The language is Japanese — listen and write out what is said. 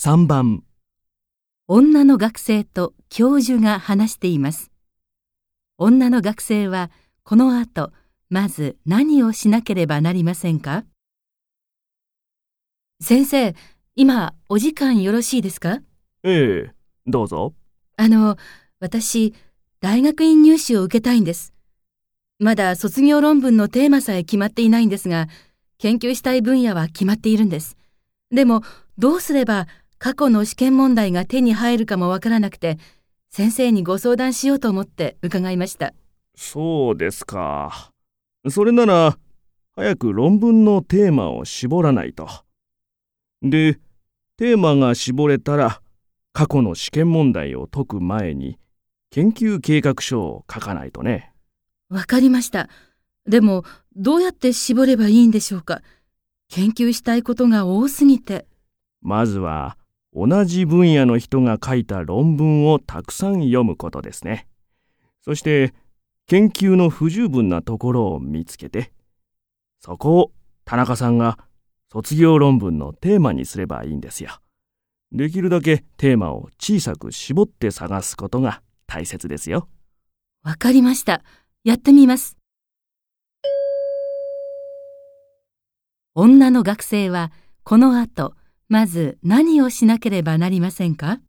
3番女の学生と教授が話しています。女の学生はこの後、まず何をしなければなりませんか？先生、今お時間よろしいですか？ええ、どうぞ。あの、私、大学院入試を受けたいんです。まだ卒業論文のテーマさえ決まっていないんですが、研究したい分野は決まっているんです。でも、どうすれば過去の試験問題が手に入るかもわからなくて、先生にご相談しようと思って伺いました。そうですか。それなら、早く論文のテーマを絞らないと。で、テーマが絞れたら、過去の試験問題を解く前に、研究計画書を書かないとね。わかりました。でも、どうやって絞ればいいんでしょうか。研究したいことが多すぎて。まずは、同じ分野の人が書いた論文をたくさん読むことですね。そして、研究の不十分なところを見つけて、そこを田中さんが卒業論文のテーマにすればいいんですよ。できるだけテーマを小さく絞って探すことが大切ですよ。わかりました。やってみます。女の学生はこの後、まず何をしなければなりませんか？